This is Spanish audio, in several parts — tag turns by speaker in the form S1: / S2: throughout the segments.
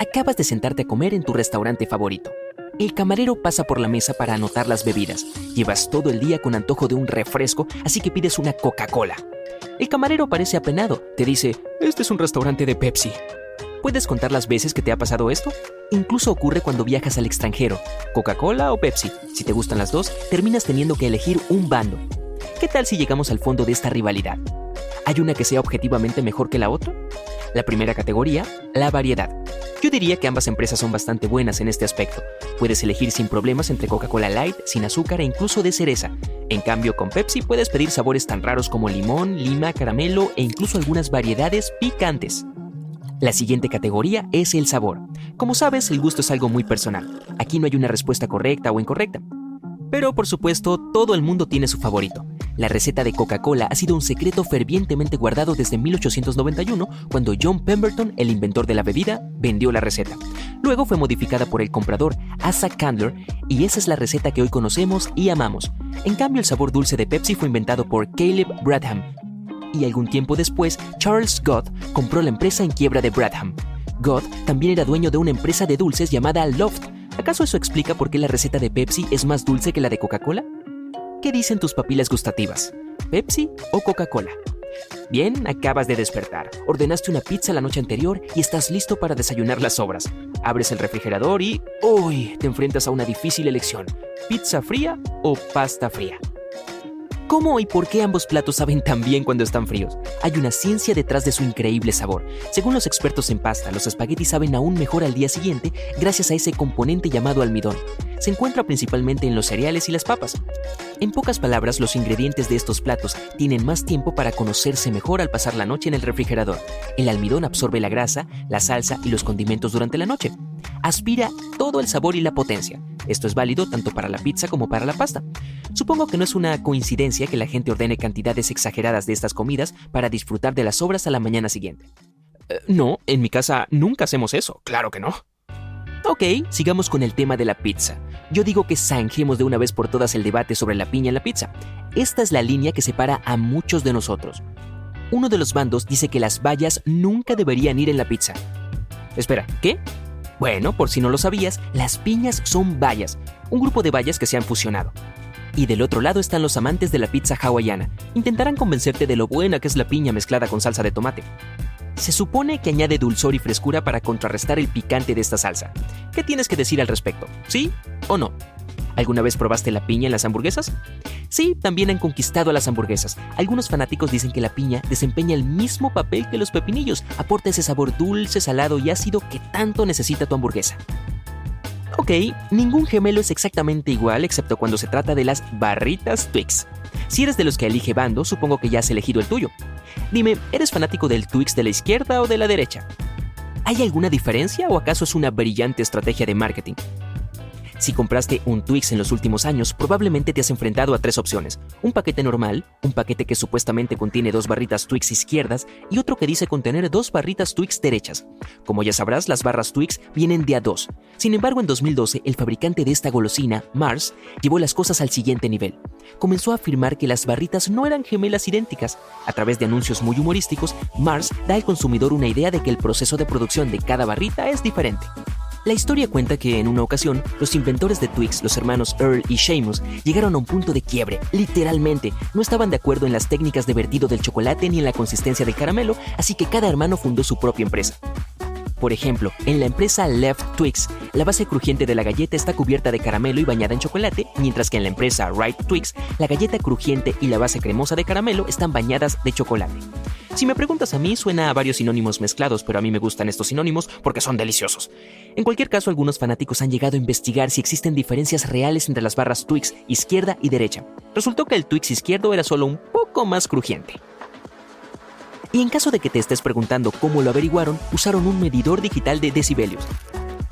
S1: Acabas de sentarte a comer en tu restaurante favorito. El camarero pasa por la mesa para anotar las bebidas. Llevas todo el día con antojo de un refresco, así que pides una Coca-Cola. El camarero parece apenado. Te dice, este es un restaurante de Pepsi. ¿Puedes contar las veces que te ha pasado esto? Incluso ocurre cuando viajas al extranjero. Coca-Cola o Pepsi. Si te gustan las dos, terminas teniendo que elegir un bando. ¿Qué tal si llegamos al fondo de esta rivalidad? ¿Hay una que sea objetivamente mejor que la otra? La primera categoría, la variedad. Yo diría que ambas empresas son bastante buenas en este aspecto. Puedes elegir sin problemas entre Coca-Cola Light, sin azúcar e incluso de cereza. En cambio, con Pepsi puedes pedir sabores tan raros como limón, lima, caramelo e incluso algunas variedades picantes. La siguiente categoría es el sabor. Como sabes, el gusto es algo muy personal. Aquí no hay una respuesta correcta o incorrecta. Pero por supuesto, todo el mundo tiene su favorito. La receta de Coca-Cola ha sido un secreto fervientemente guardado desde 1891, cuando John Pemberton, el inventor de la bebida, vendió la receta. Luego fue modificada por el comprador Asa Candler y esa es la receta que hoy conocemos y amamos. En cambio, el sabor dulce de Pepsi fue inventado por Caleb Bradham. Y algún tiempo después, Charles Gott compró la empresa en quiebra de Bradham. Gott también era dueño de una empresa de dulces llamada Loft, ¿Acaso eso explica por qué la receta de Pepsi es más dulce que la de Coca-Cola? ¿Qué dicen tus papilas gustativas? ¿Pepsi o Coca-Cola? Bien, acabas de despertar. Ordenaste una pizza la noche anterior y estás listo para desayunar las sobras. Abres el refrigerador y... ¡Uy! Te enfrentas a una difícil elección. ¿Pizza fría o pasta fría? ¿Cómo y por qué ambos platos saben tan bien cuando están fríos? Hay una ciencia detrás de su increíble sabor. Según los expertos en pasta, los espaguetis saben aún mejor al día siguiente gracias a ese componente llamado almidón. Se encuentra principalmente en los cereales y las papas. En pocas palabras, los ingredientes de estos platos tienen más tiempo para conocerse mejor al pasar la noche en el refrigerador. El almidón absorbe la grasa, la salsa y los condimentos durante la noche. Aspira todo el sabor y la potencia. Esto es válido tanto para la pizza como para la pasta. Supongo que no es una coincidencia que la gente ordene cantidades exageradas de estas comidas para disfrutar de las sobras a la mañana siguiente. Eh, no, en mi casa nunca hacemos eso, claro que no. Ok, sigamos con el tema de la pizza. Yo digo que zanjemos de una vez por todas el debate sobre la piña en la pizza. Esta es la línea que separa a muchos de nosotros. Uno de los bandos dice que las bayas nunca deberían ir en la pizza. Espera, ¿qué? Bueno, por si no lo sabías, las piñas son bayas, un grupo de bayas que se han fusionado. Y del otro lado están los amantes de la pizza hawaiana. Intentarán convencerte de lo buena que es la piña mezclada con salsa de tomate. Se supone que añade dulzor y frescura para contrarrestar el picante de esta salsa. ¿Qué tienes que decir al respecto? ¿Sí o no? ¿Alguna vez probaste la piña en las hamburguesas? Sí, también han conquistado a las hamburguesas. Algunos fanáticos dicen que la piña desempeña el mismo papel que los pepinillos, aporta ese sabor dulce, salado y ácido que tanto necesita tu hamburguesa. Ok, ningún gemelo es exactamente igual excepto cuando se trata de las barritas Twix. Si eres de los que elige bando, supongo que ya has elegido el tuyo. Dime, ¿eres fanático del Twix de la izquierda o de la derecha? ¿Hay alguna diferencia o acaso es una brillante estrategia de marketing? Si compraste un Twix en los últimos años, probablemente te has enfrentado a tres opciones. Un paquete normal, un paquete que supuestamente contiene dos barritas Twix izquierdas y otro que dice contener dos barritas Twix derechas. Como ya sabrás, las barras Twix vienen de a dos. Sin embargo, en 2012, el fabricante de esta golosina, Mars, llevó las cosas al siguiente nivel. Comenzó a afirmar que las barritas no eran gemelas idénticas. A través de anuncios muy humorísticos, Mars da al consumidor una idea de que el proceso de producción de cada barrita es diferente. La historia cuenta que en una ocasión, los inventores de Twix, los hermanos Earl y Seamus, llegaron a un punto de quiebre, literalmente. No estaban de acuerdo en las técnicas de vertido del chocolate ni en la consistencia del caramelo, así que cada hermano fundó su propia empresa. Por ejemplo, en la empresa Left Twix, la base crujiente de la galleta está cubierta de caramelo y bañada en chocolate, mientras que en la empresa Right Twix, la galleta crujiente y la base cremosa de caramelo están bañadas de chocolate. Si me preguntas a mí, suena a varios sinónimos mezclados, pero a mí me gustan estos sinónimos porque son deliciosos. En cualquier caso, algunos fanáticos han llegado a investigar si existen diferencias reales entre las barras Twix izquierda y derecha. Resultó que el Twix izquierdo era solo un poco más crujiente. Y en caso de que te estés preguntando cómo lo averiguaron, usaron un medidor digital de decibelios.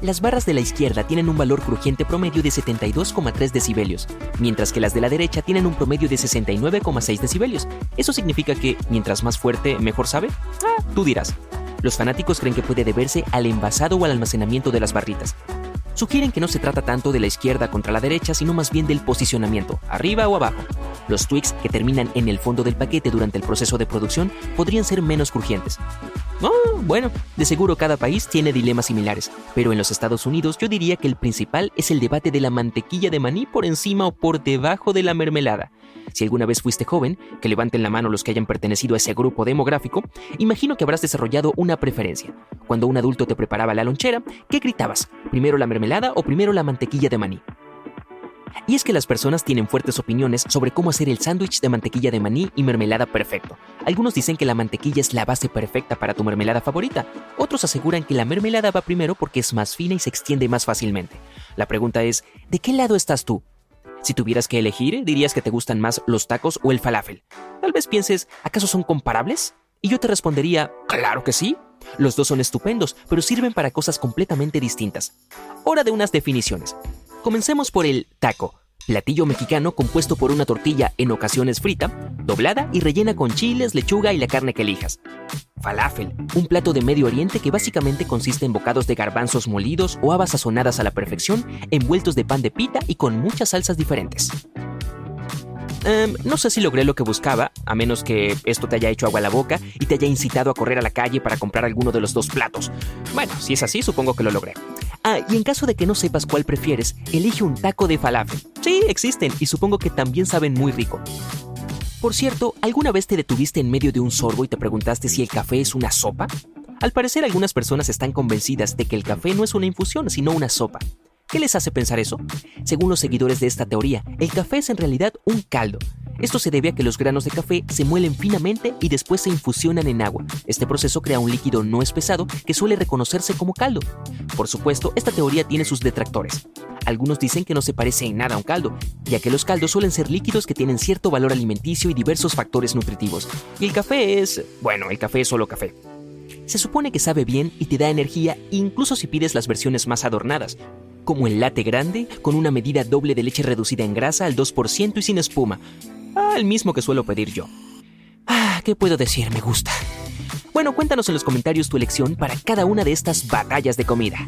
S1: Las barras de la izquierda tienen un valor crujiente promedio de 72,3 decibelios, mientras que las de la derecha tienen un promedio de 69,6 decibelios. ¿Eso significa que mientras más fuerte, mejor sabe? Ah, tú dirás. Los fanáticos creen que puede deberse al envasado o al almacenamiento de las barritas. Sugieren que no se trata tanto de la izquierda contra la derecha, sino más bien del posicionamiento, arriba o abajo. Los tweaks que terminan en el fondo del paquete durante el proceso de producción podrían ser menos crujientes. Oh, bueno, de seguro cada país tiene dilemas similares, pero en los Estados Unidos yo diría que el principal es el debate de la mantequilla de maní por encima o por debajo de la mermelada. Si alguna vez fuiste joven, que levanten la mano los que hayan pertenecido a ese grupo demográfico, imagino que habrás desarrollado una preferencia. Cuando un adulto te preparaba la lonchera, ¿qué gritabas? ¿Primero la mermelada o primero la mantequilla de maní? Y es que las personas tienen fuertes opiniones sobre cómo hacer el sándwich de mantequilla de maní y mermelada perfecto. Algunos dicen que la mantequilla es la base perfecta para tu mermelada favorita. Otros aseguran que la mermelada va primero porque es más fina y se extiende más fácilmente. La pregunta es, ¿de qué lado estás tú? Si tuvieras que elegir, dirías que te gustan más los tacos o el falafel. Tal vez pienses, ¿acaso son comparables? Y yo te respondería, claro que sí. Los dos son estupendos, pero sirven para cosas completamente distintas. Hora de unas definiciones. Comencemos por el taco, platillo mexicano compuesto por una tortilla en ocasiones frita, doblada y rellena con chiles, lechuga y la carne que elijas. Falafel, un plato de Medio Oriente que básicamente consiste en bocados de garbanzos molidos o habas sazonadas a la perfección, envueltos de pan de pita y con muchas salsas diferentes. Em, no sé si logré lo que buscaba, a menos que esto te haya hecho agua a la boca y te haya incitado a correr a la calle para comprar alguno de los dos platos. Bueno, si es así, supongo que lo logré. Ah, y en caso de que no sepas cuál prefieres, elige un taco de falafel. Sí, existen y supongo que también saben muy rico. Por cierto, ¿alguna vez te detuviste en medio de un sorbo y te preguntaste si el café es una sopa? Al parecer algunas personas están convencidas de que el café no es una infusión, sino una sopa. ¿Qué les hace pensar eso? Según los seguidores de esta teoría, el café es en realidad un caldo, esto se debe a que los granos de café se muelen finamente y después se infusionan en agua. Este proceso crea un líquido no espesado que suele reconocerse como caldo. Por supuesto, esta teoría tiene sus detractores. Algunos dicen que no se parece en nada a un caldo, ya que los caldos suelen ser líquidos que tienen cierto valor alimenticio y diversos factores nutritivos. Y el café es... bueno, el café es solo café. Se supone que sabe bien y te da energía incluso si pides las versiones más adornadas, como el latte grande con una medida doble de leche reducida en grasa al 2% y sin espuma, El mismo que suelo pedir yo. Ah, ¿qué puedo decir? Me gusta. Bueno, cuéntanos en los comentarios tu elección para cada una de estas batallas de comida.